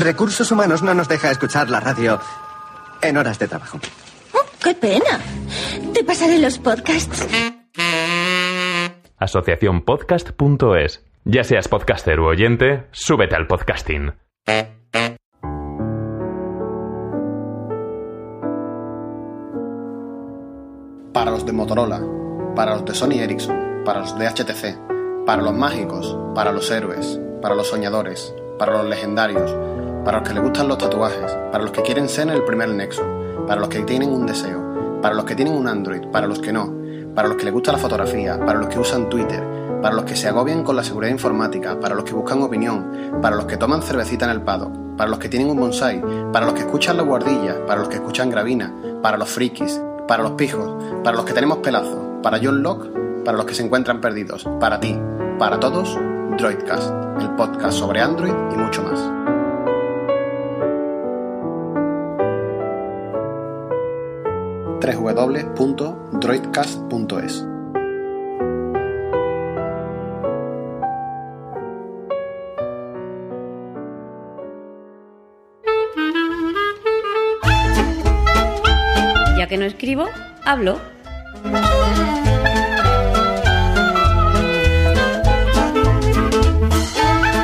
Recursos Humanos no nos deja escuchar la radio en horas de trabajo. Oh, ¡Qué pena! Te pasaré los podcasts. Asociaciónpodcast.es. Ya seas podcaster u oyente, súbete al podcasting. Para los de Motorola, para los de Sony Ericsson, para los de HTC, para los mágicos, para los héroes, para los soñadores, para los legendarios, para los que les gustan los tatuajes, para los que quieren ser el primer nexo, para los que tienen un deseo, para los que tienen un Android, para los que no, para los que les gusta la fotografía, para los que usan Twitter, para los que se agobian con la seguridad informática, para los que buscan opinión, para los que toman cervecita en el paddock, para los que tienen un bonsai, para los que escuchan la guardilla, para los que escuchan gravina, para los frikis, para los pijos, para los que tenemos pelazo, para John Locke, para los que se encuentran perdidos, para ti, para todos, Droidcast, el podcast sobre Android y mucho más. www.droidcast.es Ya que no escribo, hablo.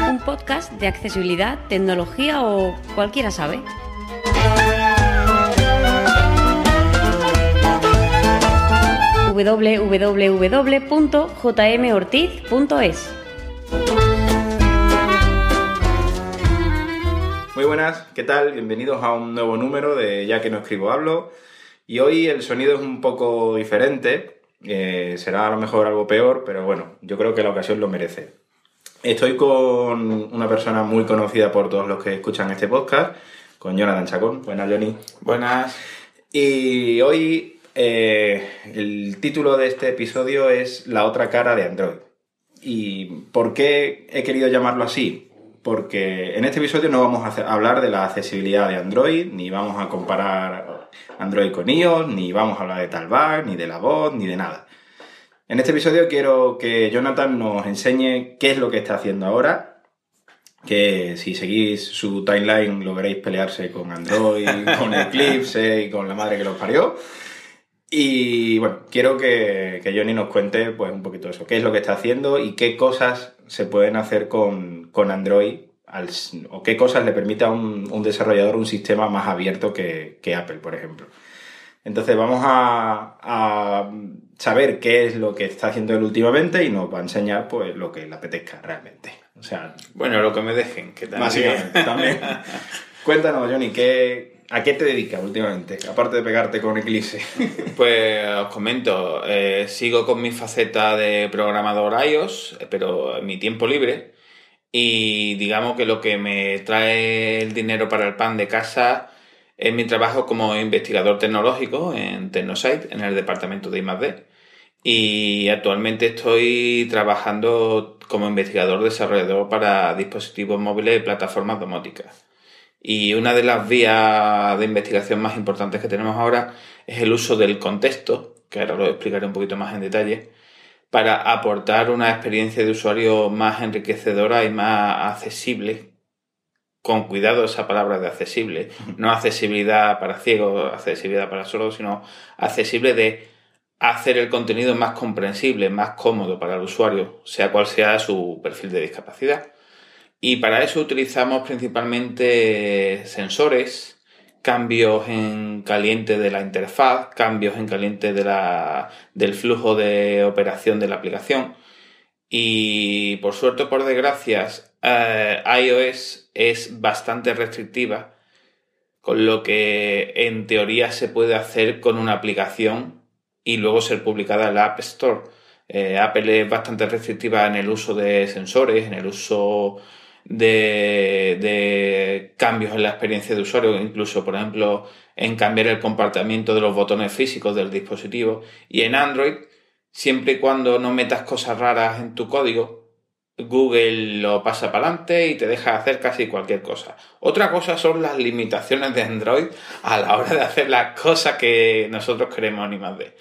Un podcast de accesibilidad, tecnología o cualquiera sabe. www.jmortiz.es Muy buenas, ¿qué tal? Bienvenidos a un nuevo número de Ya que no escribo hablo. Y hoy el sonido es un poco diferente, eh, será a lo mejor algo peor, pero bueno, yo creo que la ocasión lo merece. Estoy con una persona muy conocida por todos los que escuchan este podcast, con Jonathan Chacón. Buenas, Johnny. Buenas. Y hoy eh, el título de este episodio es La otra cara de Android. ¿Y por qué he querido llamarlo así? Porque en este episodio no vamos a hacer- hablar de la accesibilidad de Android, ni vamos a comparar Android con iOS, ni vamos a hablar de Talbot, ni de la voz, ni de nada. En este episodio quiero que Jonathan nos enseñe qué es lo que está haciendo ahora, que si seguís su timeline lo veréis pelearse con Android, con Eclipse y con la madre que los parió. Y bueno, quiero que, que Johnny nos cuente pues un poquito eso, qué es lo que está haciendo y qué cosas se pueden hacer con, con Android al o qué cosas le permite a un, un desarrollador un sistema más abierto que, que Apple, por ejemplo. Entonces vamos a, a saber qué es lo que está haciendo él últimamente y nos va a enseñar pues lo que le apetezca realmente. O sea, Bueno, lo que me dejen, que también. básicamente también. Cuéntanos, Johnny, ¿qué, ¿a qué te dedicas últimamente? Aparte de pegarte con Eclipse. Pues os comento, eh, sigo con mi faceta de programador iOS, pero en mi tiempo libre. Y digamos que lo que me trae el dinero para el pan de casa es mi trabajo como investigador tecnológico en Tecnosite, en el departamento de I+D. Y actualmente estoy trabajando como investigador desarrollador para dispositivos móviles y plataformas domóticas. Y una de las vías de investigación más importantes que tenemos ahora es el uso del contexto, que ahora lo explicaré un poquito más en detalle, para aportar una experiencia de usuario más enriquecedora y más accesible. Con cuidado esa palabra de accesible. No accesibilidad para ciegos, accesibilidad para sordos, sino accesible de hacer el contenido más comprensible, más cómodo para el usuario, sea cual sea su perfil de discapacidad. Y para eso utilizamos principalmente sensores, cambios en caliente de la interfaz, cambios en caliente de la, del flujo de operación de la aplicación. Y por suerte por desgracia, eh, iOS es bastante restrictiva, con lo que en teoría se puede hacer con una aplicación y luego ser publicada en la App Store. Eh, Apple es bastante restrictiva en el uso de sensores, en el uso de, cambios en la experiencia de usuario, incluso, por ejemplo, en cambiar el comportamiento de los botones físicos del dispositivo. Y en Android, siempre y cuando no metas cosas raras en tu código, Google lo pasa para adelante y te deja hacer casi cualquier cosa. Otra cosa son las limitaciones de Android a la hora de hacer las cosas que nosotros queremos ni más de.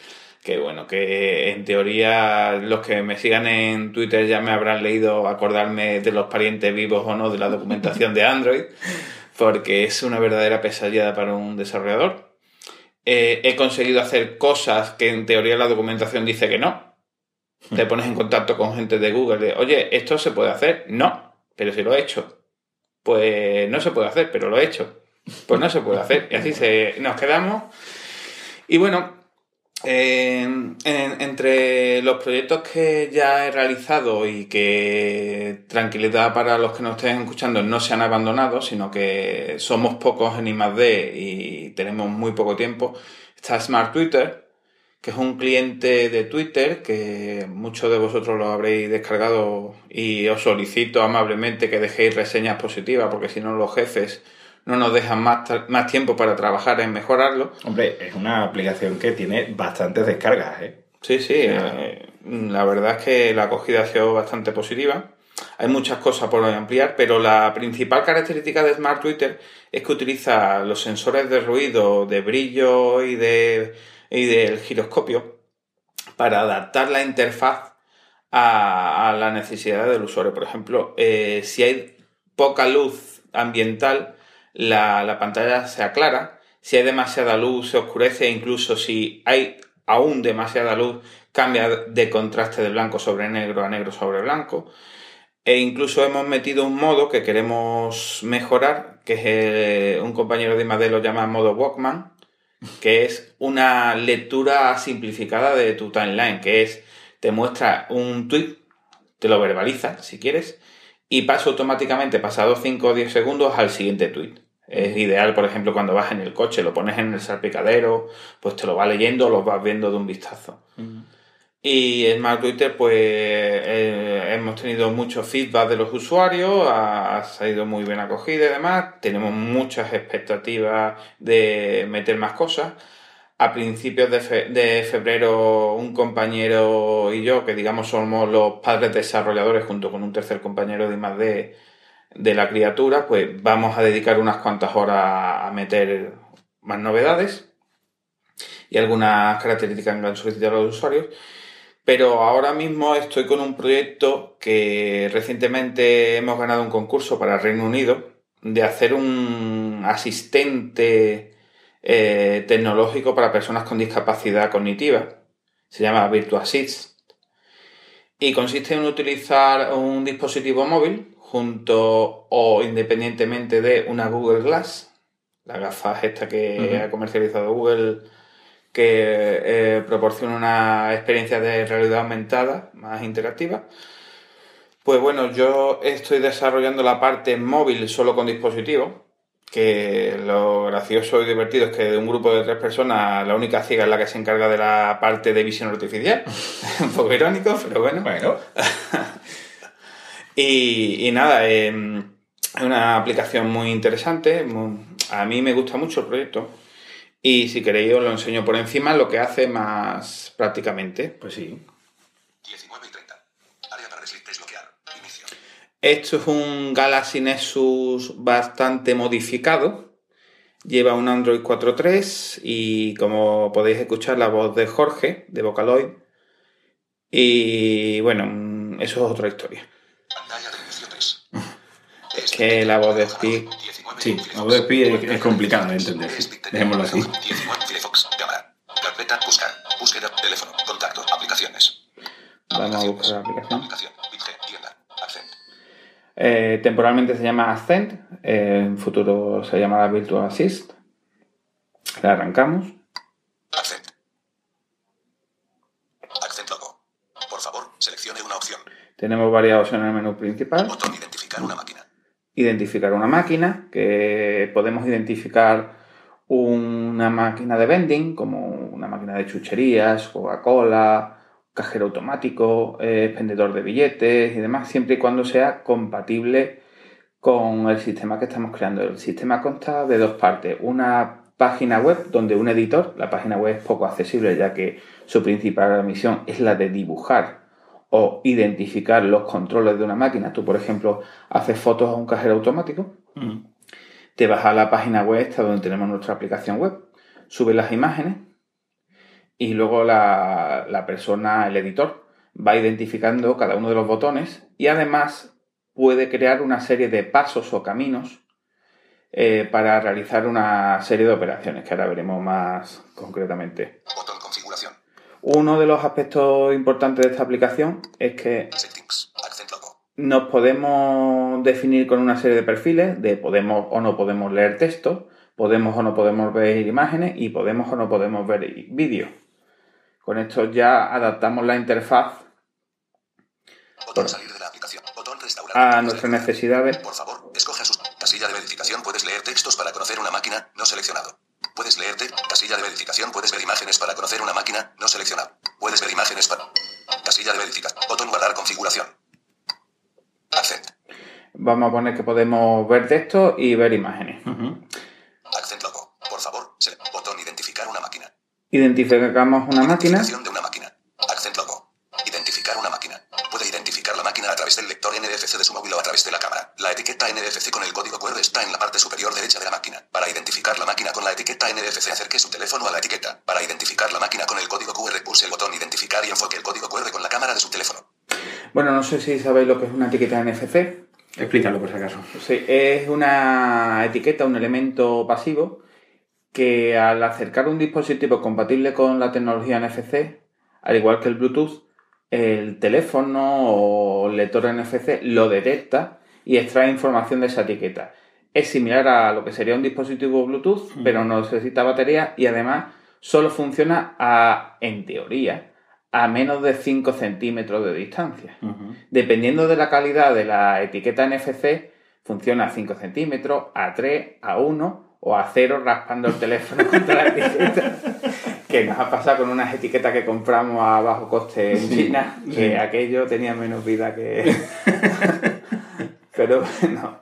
Que bueno, que en teoría los que me sigan en Twitter ya me habrán leído acordarme de los parientes vivos o no de la documentación de Android. porque es una verdadera pesadilla para un desarrollador. Eh, he conseguido hacer cosas que en teoría la documentación dice que no. Te pones en contacto con gente de Google de, oye, ¿esto se puede hacer? No, pero si lo he hecho. Pues no se puede hacer, pero lo he hecho. Pues no se puede hacer. Y así se, nos quedamos. Y bueno, en- entre los proyectos que ya he realizado y que tranquilidad para los que nos estén escuchando no se han abandonado, sino que somos pocos en I+D y tenemos muy poco tiempo, está Smart Twitter, que es un cliente de Twitter que muchos de vosotros lo habréis descargado y os solicito amablemente que dejéis reseñas positivas porque si no los jefes no nos dejan más, más tiempo para trabajar en mejorarlo. Hombre, es una aplicación que tiene bastantes descargas, ¿eh? Sí, sí, eh, la verdad es que la acogida ha sido bastante positiva. Hay muchas cosas por ampliar, pero la principal característica de Smart Twitter es que utiliza los sensores de ruido, de brillo y, de, y del giroscopio para adaptar la interfaz a, a la necesidad del usuario. Por ejemplo, eh, si hay poca luz ambiental, la, la pantalla se aclara. Si hay demasiada luz, se oscurece. Incluso si hay aún demasiada luz, cambia de contraste de blanco sobre negro a negro sobre blanco. E incluso hemos metido un modo que queremos mejorar, que es eh, un compañero de I+D lo llama modo Walkman, que es una lectura simplificada de tu timeline, que es, te muestra un tweet, te lo verbaliza si quieres, y pasa automáticamente, pasados 5 o 10 segundos, al siguiente tweet. Es ideal, por ejemplo, cuando vas en el coche, lo pones en el salpicadero, pues te lo va leyendo, lo vas viendo de un vistazo. Y en Smart Twitter, pues eh, hemos tenido mucho feedback de los usuarios, ha, ha salido muy bien acogida y demás. Tenemos muchas expectativas de meter más cosas. A principios de, fe- de febrero, un compañero y yo, que digamos somos los padres desarrolladores, junto con un tercer compañero de I+D de la criatura, pues vamos a dedicar unas cuantas horas a meter más novedades y algunas características que han solicitado los usuarios. Pero ahora mismo estoy con un proyecto que recientemente hemos ganado un concurso para Reino Unido de hacer un asistente eh, tecnológico para personas con discapacidad cognitiva. Se llama VirtuAssist. Y consiste en utilizar un dispositivo móvil junto o independientemente de una Google Glass, la gafas esta que ha comercializado Google que eh, proporciona una experiencia de realidad aumentada más interactiva. Pues bueno, yo estoy desarrollando la parte móvil solo con dispositivo, que lo gracioso y divertido es que de un grupo de tres personas, la única ciega es la que se encarga de la parte de visión artificial. un poco irónico, pero bueno. Bueno, Y, y nada, eh, es una aplicación muy interesante. muy- a mí me gusta mucho el proyecto. Y si queréis os lo enseño por encima lo que hace más prácticamente. pues sí. 19 y 30. Área para desbloquear. Inicio. Esto es un Galaxy Nexus bastante modificado. Lleva un Android 4.3 y como podéis escuchar la voz de Jorge, de Vocaloid. Y bueno, eso es otra historia. Pantalla de inicio 3. Es que la voz de Speak... Sí, la voz de Pi es, es complicado de entender. Dejémoslo así. 19. Firefox. Cámara. Carpeta. Buscar. Búsqueda. Teléfono. Contacto. Aplicaciones. Vamos a buscar la aplicación. Eh, temporalmente se llama Ascent, eh, en futuro se llamará Virtual Assist. La arrancamos. Accent. Accent logo. Por favor, seleccione una opción. Tenemos varias opciones en el menú principal. Botón identificar una máquina. Identificar una máquina, que podemos identificar una máquina de vending, como una máquina de chucherías, Coca-Cola, cajero automático, eh, expendedor de billetes y demás, siempre y cuando sea compatible con el sistema que estamos creando. El sistema consta de dos partes. Una página web donde un editor, la página web es poco accesible ya que su principal misión es la de dibujar o identificar los controles de una máquina. Tú, por ejemplo, haces fotos a un cajero automático, Mm. te vas a la página web esta donde tenemos nuestra aplicación web, subes las imágenes y luego la, la persona, el editor, va identificando cada uno de los botones y además puede crear una serie de pasos o caminos eh, para realizar una serie de operaciones que ahora veremos más concretamente. Botón configuración. Uno de los aspectos importantes de esta aplicación es que nos podemos definir con una serie de perfiles de podemos o no podemos leer texto, podemos o no podemos ver imágenes y podemos o no podemos ver i- vídeo. Con esto ya adaptamos la interfaz a nuestras necesidades. Por favor, escoja sus. Casilla de verificación. Puedes leer textos para conocer una máquina. No seleccionado. Puedes leerte. Casilla de verificación. Puedes ver imágenes para conocer una máquina. No seleccionado. Puedes ver imágenes para. Casilla de verificación. Botón guardar configuración. Accent. Vamos a poner que podemos ver texto y ver imágenes. Accent logo. Por favor, se- botón identificar una máquina. Identificamos una máquina. Identificación de una máquina. Accent logo. Identificar una máquina. Puede identificar la máquina a través del lector NFC de su móvil o a través de la cámara. La etiqueta NFC con el código QR está en la parte superior derecha de la máquina. Para identificar la máquina con la etiqueta NFC, acerque su teléfono a la etiqueta. Para identificar la máquina con el código QR, pulse el botón identificar y enfoque el código QR con la cámara de su teléfono. Bueno, no sé si sabéis lo que es una etiqueta NFC. Explícalo por si acaso. Sí, es una etiqueta, un elemento pasivo que al acercar un dispositivo compatible con la tecnología NFC, al igual que el Bluetooth, el teléfono o el lector NFC lo detecta y extrae información de esa etiqueta. Es similar a lo que sería un dispositivo Bluetooth, pero no necesita batería y además solo funciona a, en teoría, a menos de 5 centímetros de distancia. Dependiendo de la calidad de la etiqueta NFC, funciona a 5 centímetros, a 3, a 1 o a 0 raspando el teléfono contra la etiqueta. Que nos ha pasado con unas etiquetas que compramos a bajo coste en China, que aquello tenía menos vida que... Pero bueno,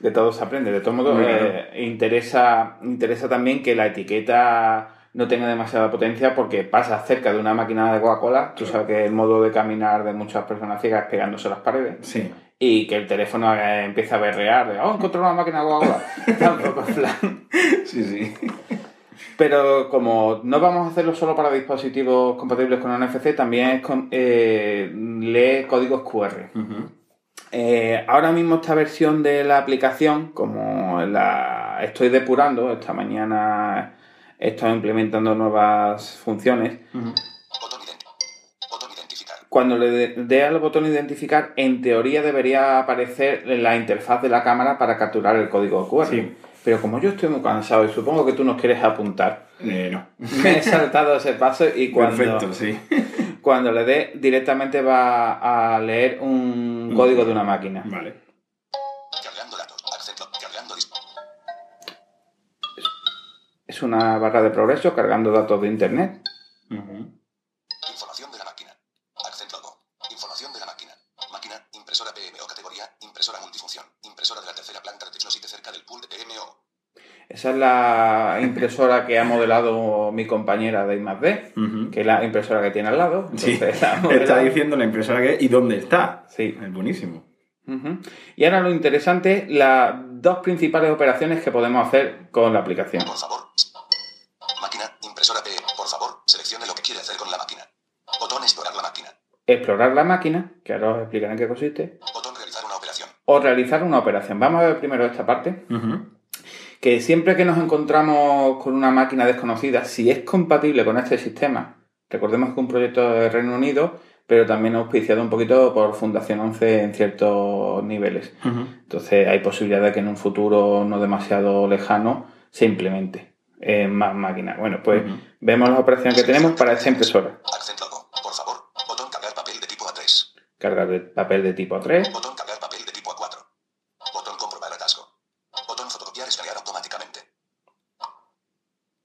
de todo se aprende. De Muy claro. eh, interesa, interesa también que la etiqueta no tenga demasiada potencia porque pasa cerca de una máquina de Coca-Cola. Tú sabes que el modo de caminar de muchas personas ciegas es pegándose a las paredes. Sí. Y que el teléfono eh, empieza a berrear de, oh, encontré una máquina de Coca-Cola. Tampoco es plan. Sí, sí. Pero como no vamos a hacerlo solo para dispositivos compatibles con NFC, también es con- eh, lee códigos QR. Eh, ahora mismo esta versión de la aplicación, como la estoy depurando, esta mañana he estado implementando nuevas funciones, botón identificar. cuando le dé dé al botón identificar, en teoría debería aparecer la interfaz de la cámara para capturar el código QR. Sí. Pero como yo estoy muy cansado y supongo que tú nos quieres apuntar, Eh, no. me he saltado ese paso y cuando, Perfecto, sí. Cuando le dé directamente va a leer un código de una máquina. Vale. Cargando datos. Cargando Es una barra de progreso cargando datos de internet la máquina. Accent logo. Información de la máquina. Máquina, impresora PMO categoría, impresora multifunción, impresora de la tercera planta de Technosite cerca del pool de PMO. Esa es la impresora que ha modelado mi compañera de I+D, Ujú. que es la impresora que tiene al lado. Sí. Entonces, Está diciendo la impresora que y dónde está. Sí. Es buenísimo. Y ahora lo interesante, las dos principales operaciones que podemos hacer con la aplicación. Por favor. Máquina, impresora P. Por favor, seleccione lo que quiere hacer con la máquina. Botón explorar la máquina. Explorar la máquina, que ahora os explicaré en qué consiste, Botón realizar una operación. o realizar una operación. Vamos a ver primero esta parte. Que siempre que nos encontramos con una máquina desconocida, si es compatible con este sistema, recordemos que es un proyecto de Reino Unido, pero también auspiciado un poquito por Fundación 11 en ciertos niveles. Entonces hay posibilidad de que en un futuro no demasiado lejano se implemente en más máquinas. Bueno, pues vemos las operaciones que tenemos para esta impresora. Accent logo. Por favor. Botón cargar papel de tipo A3. Cargar de papel de tipo 3. Botón cargar papel de tipo A4. Botón comprobar atasco. Botón fotocopiar escanear automáticamente.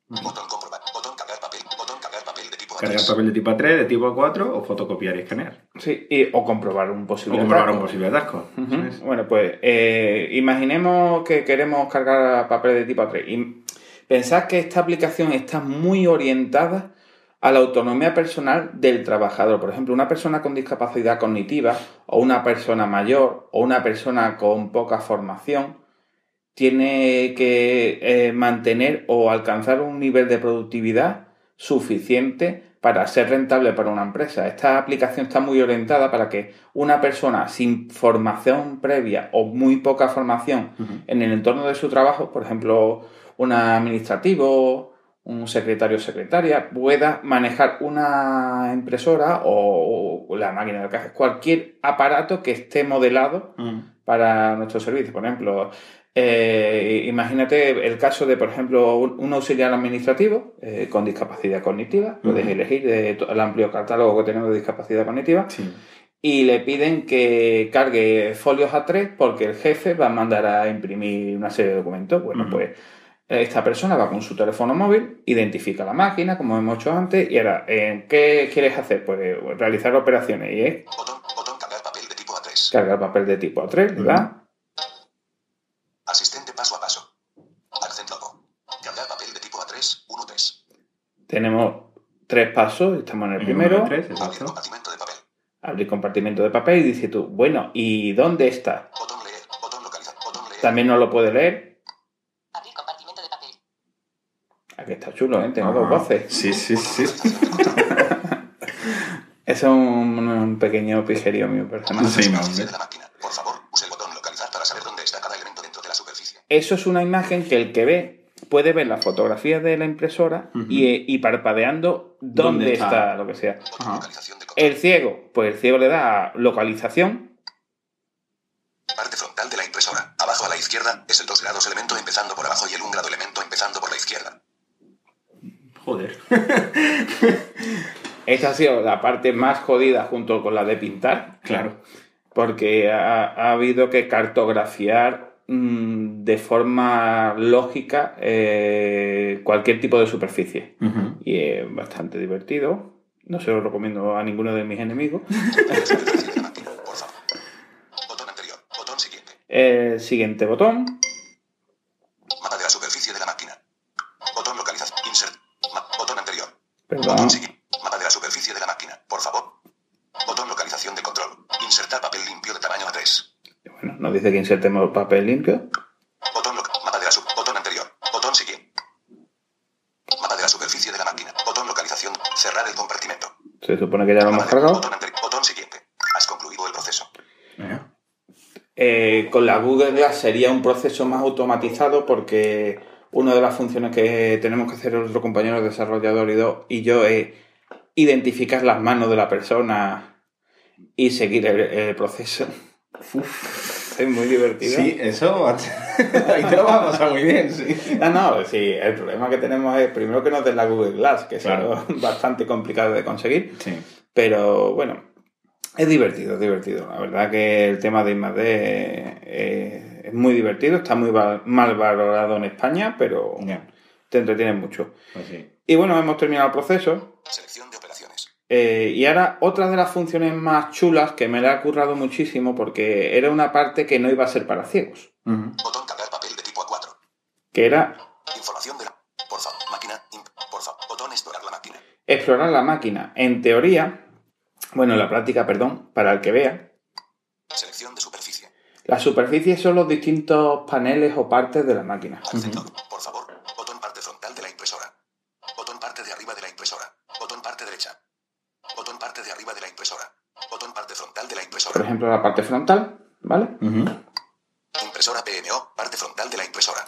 Botón comprobar. Botón cargar papel. Botón cargar papel de tipo A3. Cargar papel de tipo A3, de tipo A4 o fotocopiar y escanear. Sí, y- o comprobar un O posible comprobar atasco. un posible atasco. Bueno, pues eh, imaginemos que queremos cargar papel de tipo A3 y pensad que esta aplicación está muy orientada a la autonomía personal del trabajador. Por ejemplo, una persona con discapacidad cognitiva o una persona mayor o una persona con poca formación tiene que eh, mantener o alcanzar un nivel de productividad suficiente para ser rentable para una empresa. Esta aplicación está muy orientada para que una persona sin formación previa o muy poca formación en el entorno de su trabajo, por ejemplo, un administrativo, un secretario o secretaria, pueda manejar una impresora o, o la máquina de caja, cualquier aparato que esté modelado para nuestro servicio. Por ejemplo, eh, imagínate el caso de, por ejemplo, un, un auxiliar administrativo eh, con discapacidad cognitiva. Puedes elegir de to- el amplio catálogo que tenemos de discapacidad cognitiva. Y le piden que cargue folios A3 porque el jefe va a mandar a imprimir una serie de documentos. Bueno, pues esta persona va con su teléfono móvil, identifica la máquina, como hemos hecho antes, y ahora, eh, ¿qué quieres hacer? Pues eh, realizar operaciones y es Botón, botón cargar papel de tipo A3. cargar papel de tipo A3, ¿verdad paso a paso. Accent logo. Cargar papel de tipo A3, 1 3. Tenemos tres pasos, estamos en el El primero. tres, Abrir exacto. compartimento de papel. abrir compartimento de papel y dice tú, bueno, ¿y dónde está? Botón leer. Botón localizar. Botón leer. También no lo puede leer. Abrir compartimento de papel. Aquí está chulo, ¿eh? Tengo Ajá. dos voces. Sí, sí, sí. Eso es un, un pequeño pijerío mío personal. Sí, no. Por favor, use el botón localizar para saber dónde está cada elemento dentro de la superficie. Eso es una imagen que el que ve puede ver la fotografía de la impresora y, y parpadeando dónde, ¿Dónde está? está? lo que sea. Ajá. El ciego, pues el ciego le da a localización. Parte frontal de la impresora. Abajo a la izquierda es el 2 grados elemento empezando por abajo y el 1 grado elemento empezando por la izquierda. Joder. Esta ha sido la parte más jodida junto con la de pintar. Claro. porque ha, ha habido que cartografiar de forma lógica eh, cualquier tipo de superficie. Ujú. Y es bastante divertido. No se lo recomiendo a ninguno de mis enemigos. Botón anterior. Botón siguiente. El siguiente botón. Mapa de la superficie de la máquina. Botón localización. Insert. Ma- botón anterior. Perdón. Botón siguiente. Mapa de la superficie de la máquina. Por favor. Botón localización de control. Insertar papel limpio de tamaño A3. Bueno, nos dice que insertemos papel limpio. Botón loca- Mapa de la sub. Botón anterior. Botón siguiente. Mapa de la superficie de la máquina. Botón localización. Cerrar el compartimento. Se supone que ya lo hemos cargado. Botón. Botón siguiente. Has concluido el proceso. Eh, con la Google Glass sería un proceso más automatizado porque una de las funciones que tenemos que hacer nuestro compañero desarrollador y, do- y yo es identificar las manos de la persona y seguir el, el proceso. Es muy divertido. Sí, eso. Ahí te lo vas a pasar muy bien, sí. No, no, sí, el problema que tenemos es primero que no es de la Google Glass, que es Claro. algo bastante complicado de conseguir. Sí. Pero bueno, es divertido, es divertido. La verdad que el tema de I+D es muy divertido, está muy mal valorado en España, pero te entretiene mucho. Pues sí. Y bueno, hemos terminado el proceso. Selección de operaciones. Eh, y ahora otra de las funciones más chulas que me la ha currado muchísimo porque era una parte que no iba a ser para ciegos, Ujú. Botón cargar papel de tipo A4. que era Información de la. Por favor. Máquina. imp- Por favor. Botón explorar la máquina. explorar la máquina. En teoría, bueno, en la práctica, perdón, para el que vea, Selección de superficie. las superficies son los distintos paneles o partes de la máquina. Accent log. Por favor. Botón parte frontal de la impresora. Botón parte de arriba de la impresora. Botón parte derecha. Botón parte de arriba de la impresora. Botón parte frontal de la Por impresora. Ejemplo, la parte frontal, ¿vale? Impresora PMO. Parte frontal de la impresora.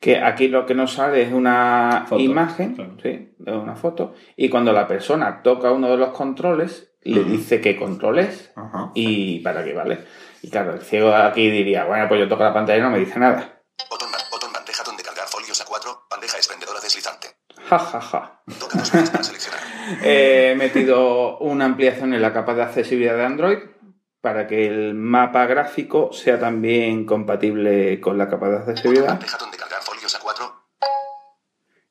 Que aquí lo que nos sale es una Foto, imagen, claro. sí, de una foto, y cuando la persona toca uno de los controles, le dice qué control es y para qué vale. Y claro, el ciego aquí diría, bueno, pues yo toco la pantalla y no me dice nada. Botón, ba- botón bandeja donde cargar folios A4. Bandeja expendedora deslizante. Ja, ja, ja. Toca dos veces para seleccionar. He metido una ampliación en la capa de accesibilidad de Android para que el mapa gráfico sea también compatible con la capa de Botón accesibilidad bandeja donde cargar folios A4.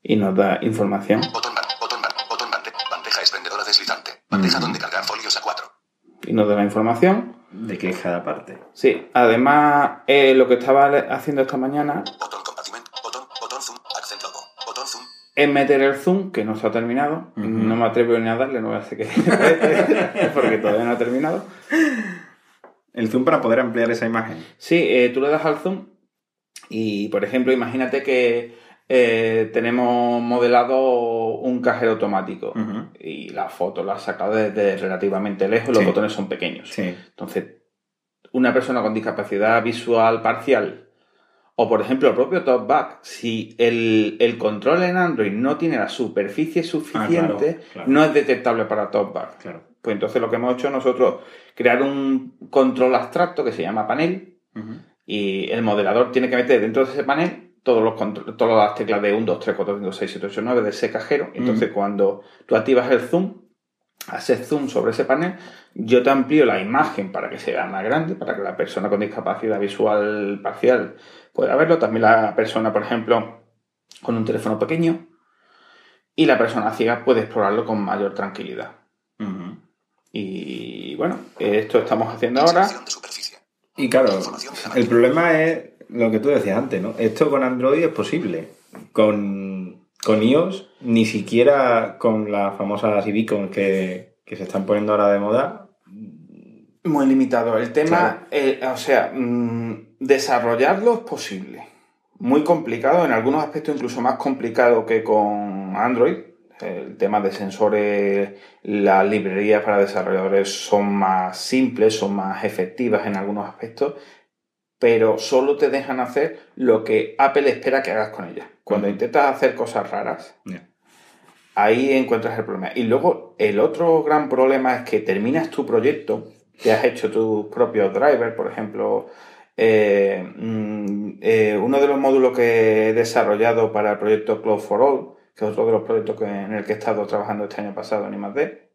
y nos da información. Botón, botón, botón bande- bandeja expendedora deslizante. Bandeja Mm. donde cargar folios A4. Y nos da la información. ¿De qué es cada parte? Sí, además eh, lo que estaba haciendo esta mañana Botón compartimento. Botón, botón zoom. Accent logo. Botón zoom. es meter el zoom, que no está terminado. Ujú. No me atrevo ni a darle, no voy a hacer que... porque todavía no ha terminado. El zoom para poder ampliar esa imagen. Sí, eh, tú le das al zoom y, por ejemplo, imagínate que eh, tenemos modelado un cajero automático y la foto la has sacado desde relativamente lejos y los Sí. botones son pequeños. Sí. Entonces, una persona con discapacidad visual parcial o, por ejemplo, el propio TalkBack, si el, el control en Android no tiene la superficie suficiente, Ah, claro. no es detectable para TalkBack. Claro. Pues entonces lo que hemos hecho nosotros, crear un control abstracto que se llama panel Ujú. y el modelador tiene que meter dentro de ese panel todos los todas las teclas de 1, 2, 3, 4, 5, 6, 7, 8, 9 de ese cajero. Entonces, cuando tú activas el zoom, haces zoom sobre ese panel, yo te amplío la imagen para que sea más grande, para que la persona con discapacidad visual parcial pueda verlo. También la persona, por ejemplo, con un teléfono pequeño. Y la persona ciega puede explorarlo con mayor tranquilidad. Ujú. Y bueno, esto estamos haciendo ahora. Y claro, el problema es lo que tú decías antes, ¿no? Esto con Android es posible. Con, con iOS, ni siquiera con las famosas beacons que, que se están poniendo ahora de moda. Muy limitado. El tema, Claro. eh, o sea, mm, desarrollarlo es posible. Muy complicado, en algunos aspectos incluso más complicado que con Android. El tema de sensores, las librerías para desarrolladores son más simples, son más efectivas en algunos aspectos, pero solo te dejan hacer lo que Apple espera que hagas con ellas. Cuando intentas hacer cosas raras, ahí encuentras el problema. Y luego el otro gran problema es que terminas tu proyecto, te has hecho tus propios drivers, por ejemplo, eh, mm, eh, uno de los módulos que he desarrollado para el proyecto Cloud for All, que es otro de los proyectos en el que he estado trabajando este año pasado en I+D,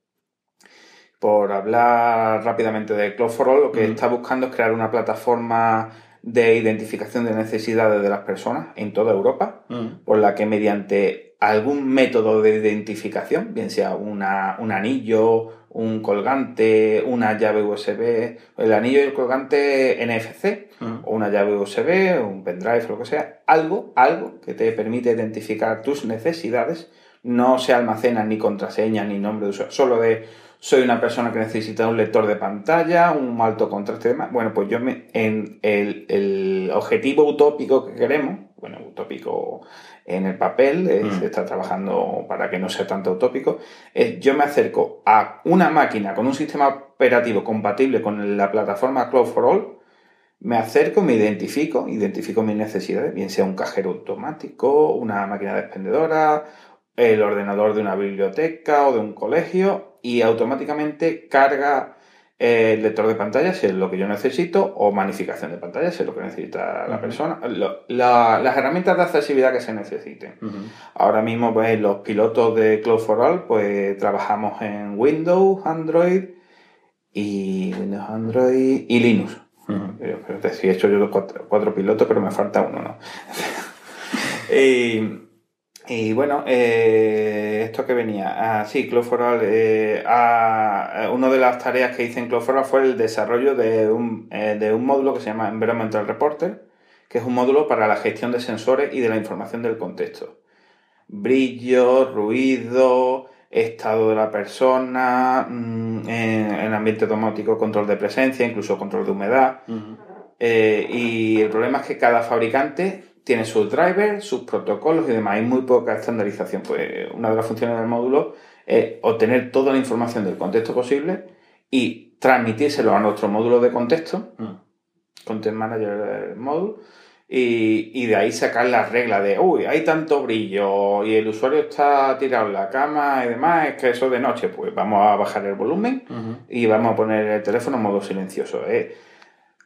por hablar rápidamente de Cloud for All, lo que está buscando es crear una plataforma de identificación de necesidades de las personas en toda Europa, por la que mediante algún método de identificación, bien sea una, un anillo, un colgante, una llave USB, el anillo y el colgante NFC, Ujú. o una llave USB, o un pendrive, lo que sea, algo, algo que te permite identificar tus necesidades, no se almacenan ni contraseña ni nombre de usuario, solo de soy una persona que necesita un lector de pantalla, un alto contraste y demás. Bueno, pues yo me, en el, el objetivo utópico que queremos, bueno, utópico en el papel, eh, Mm. se está trabajando para que no sea tanto utópico, es yo me acerco a una máquina con un sistema operativo compatible con la plataforma Cloud for All, me acerco, me identifico, identifico mis necesidades, bien sea un cajero automático, una máquina de expendedora, el ordenador de una biblioteca o de un colegio y automáticamente carga el lector de pantalla si es lo que yo necesito o magnificación de pantalla si es lo que necesita la persona. Lo- la- las herramientas de accesibilidad que se necesiten. Ahora mismo, pues, los pilotos de Cloud for All, pues, trabajamos en Windows, Android y Windows, Android y Linux. Sí, he hecho yo los cuatro, cuatro pilotos, pero me falta uno, ¿no? y, y bueno, eh, esto que venía. Ah, sí, Cloud for All. eh, ah, una de las tareas que hice en Cloud for All fue el desarrollo de un, eh, de un módulo que se llama Environmental Reporter, que es un módulo para la gestión de sensores y de la información del contexto. Brillo, ruido, estado de la persona, mm, en, en ambiente domótico, control de presencia, incluso control de humedad. Eh, y el problema es que cada fabricante tiene sus drivers, sus protocolos y demás. Hay muy poca estandarización. Pues una de las funciones del módulo es obtener toda la información del contexto posible y transmitírselo a nuestro módulo de contexto, Mm. Content Manager del módulo, y, y de ahí sacar las reglas de, uy, hay tanto brillo y el usuario está tirado en la cama y demás, es que eso de noche, pues vamos a bajar el volumen y vamos a poner el teléfono en modo silencioso. ¿eh?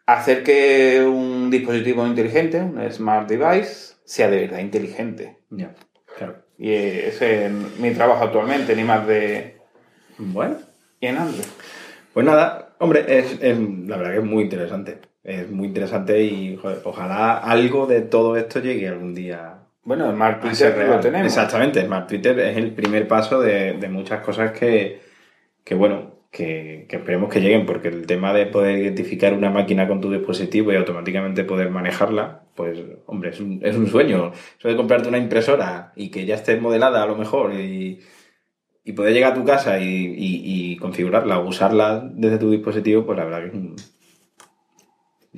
Hacer que un dispositivo inteligente, un smart device, sea de verdad inteligente. Ya, claro. Y ese es mi trabajo actualmente, ni más de... Bueno. Y en Android. Pues nada, hombre, es, es- la verdad que es muy interesante. Es muy interesante y joder, ojalá algo de todo esto llegue algún día Bueno, Smart Twitter lo tenemos. Exactamente, Smart Twitter es el primer paso de, de muchas cosas que, que bueno, que, que esperemos que lleguen, porque el tema de poder identificar una máquina con tu dispositivo y automáticamente poder manejarla, pues, hombre, es un, es un sueño. Eso de comprarte una impresora y que ya esté modelada a lo mejor y, y poder llegar a tu casa y, y- y configurarla o usarla desde tu dispositivo, pues la verdad que es un-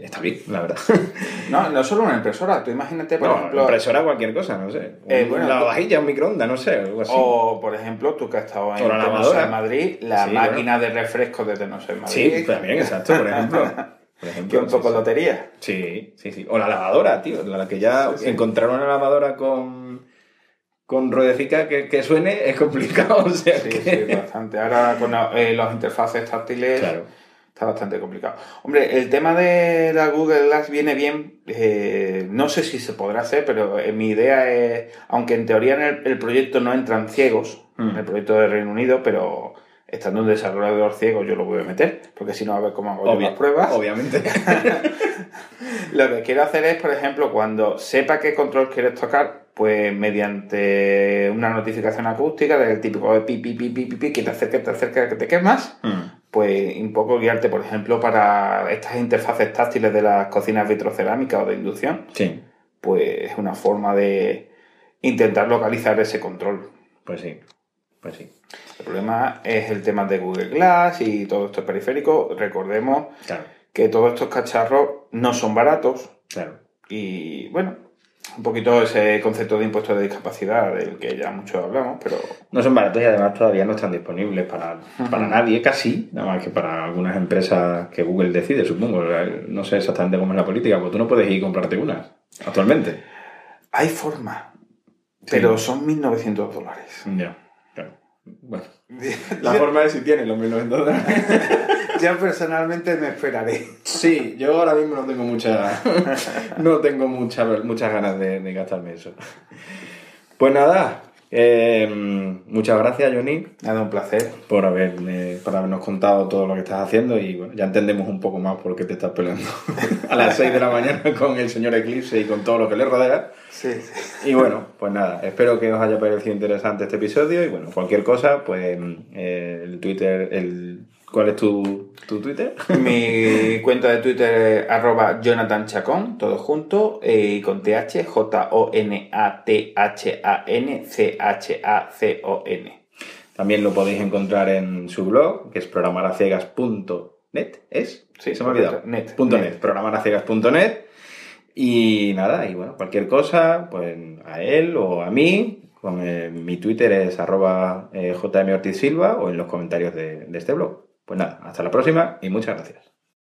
está bien, la verdad. No, no solo una impresora. Tú imagínate, por no, ejemplo. impresora cualquier cosa, no sé. Eh, bueno, una vajilla, un microondas, no sé, algo así. O, por ejemplo, tú que has estado en Madrid, la Sí, máquina de refresco de Tenosa en Madrid. sí, también, exacto, por ejemplo. Por ejemplo, que un poco sí, lotería. Sí, sí, sí. O la lavadora, tío. La que ya Sí, sí. encontrar una lavadora con, con ruedecica que, que suene es complicado. O sea Sí, que... sí, bastante. Ahora con eh, los interfaces táctiles Claro. Está bastante complicado. Hombre, el tema de la Google Glass viene bien. eh, no sé si se podrá hacer, pero eh, mi idea es, aunque en teoría en el, el proyecto no entran ciegos, Mm. en el proyecto de Reino Unido, pero estando un desarrollador ciego yo lo voy a meter, porque si no a ver cómo hago yo las pruebas. Obviamente. Lo que quiero hacer es, por ejemplo, cuando sepa qué control quieres tocar, pues mediante una notificación acústica del típico de pi, pi, pi, pi, pi, pi, que te acerca, te acerca, que te quemas, Mm. Pues un poco guiarte, por ejemplo, para estas interfaces táctiles de las cocinas vitrocerámicas o de inducción, Sí, pues es una forma de intentar localizar ese control. pues sí. Pues sí. El problema es el tema de Google Glass y todo esto periférico. Recordemos Claro, que todos estos cacharros no son baratos, claro. Y bueno, un poquito ese concepto de impuesto de discapacidad del que ya mucho hablamos, pero No son baratos y además todavía no están disponibles para, para nadie, casi, nada más que para algunas empresas que Google decide, supongo. No sé exactamente cómo es la política, porque tú no puedes ir y comprarte unas actualmente. hay forma. Pero son 1.900 dólares. Ya, claro. Bueno, la forma es si tiene los 1900 dólares. ya personalmente me esperaré. Sí, yo ahora mismo no tengo mucha, no tengo mucha, muchas ganas de, de gastarme eso. Pues nada, eh, muchas gracias Johnny Nada, un placer. por, haberme, por habernos contado todo lo que estás haciendo y bueno, ya entendemos un poco más por qué te estás peleando a las 6 de la mañana con el señor Eclipse y con todo lo que le rodea. Sí, sí. Y bueno, pues nada, espero que os haya parecido interesante este episodio y bueno, cualquier cosa, pues eh, el Twitter, el ¿cuál es tu, tu Twitter? Mi cuenta de Twitter es arroba Jonathan Chacón, todo junto, eh, y con TH, J-O-N-A-T-H-A-N, C-H-A-C-O-N. También lo podéis encontrar en su blog, que es programaraciegas.net, ¿es? Sí, se me ha olvidado. net, Punto net. net, programaraciegas.net. Y nada, y bueno, cualquier cosa, pues a él o a mí, con eh, mi Twitter es arroba eh, JM Ortiz Silva o en los comentarios de, de este blog. Pues nada, hasta la próxima y muchas gracias.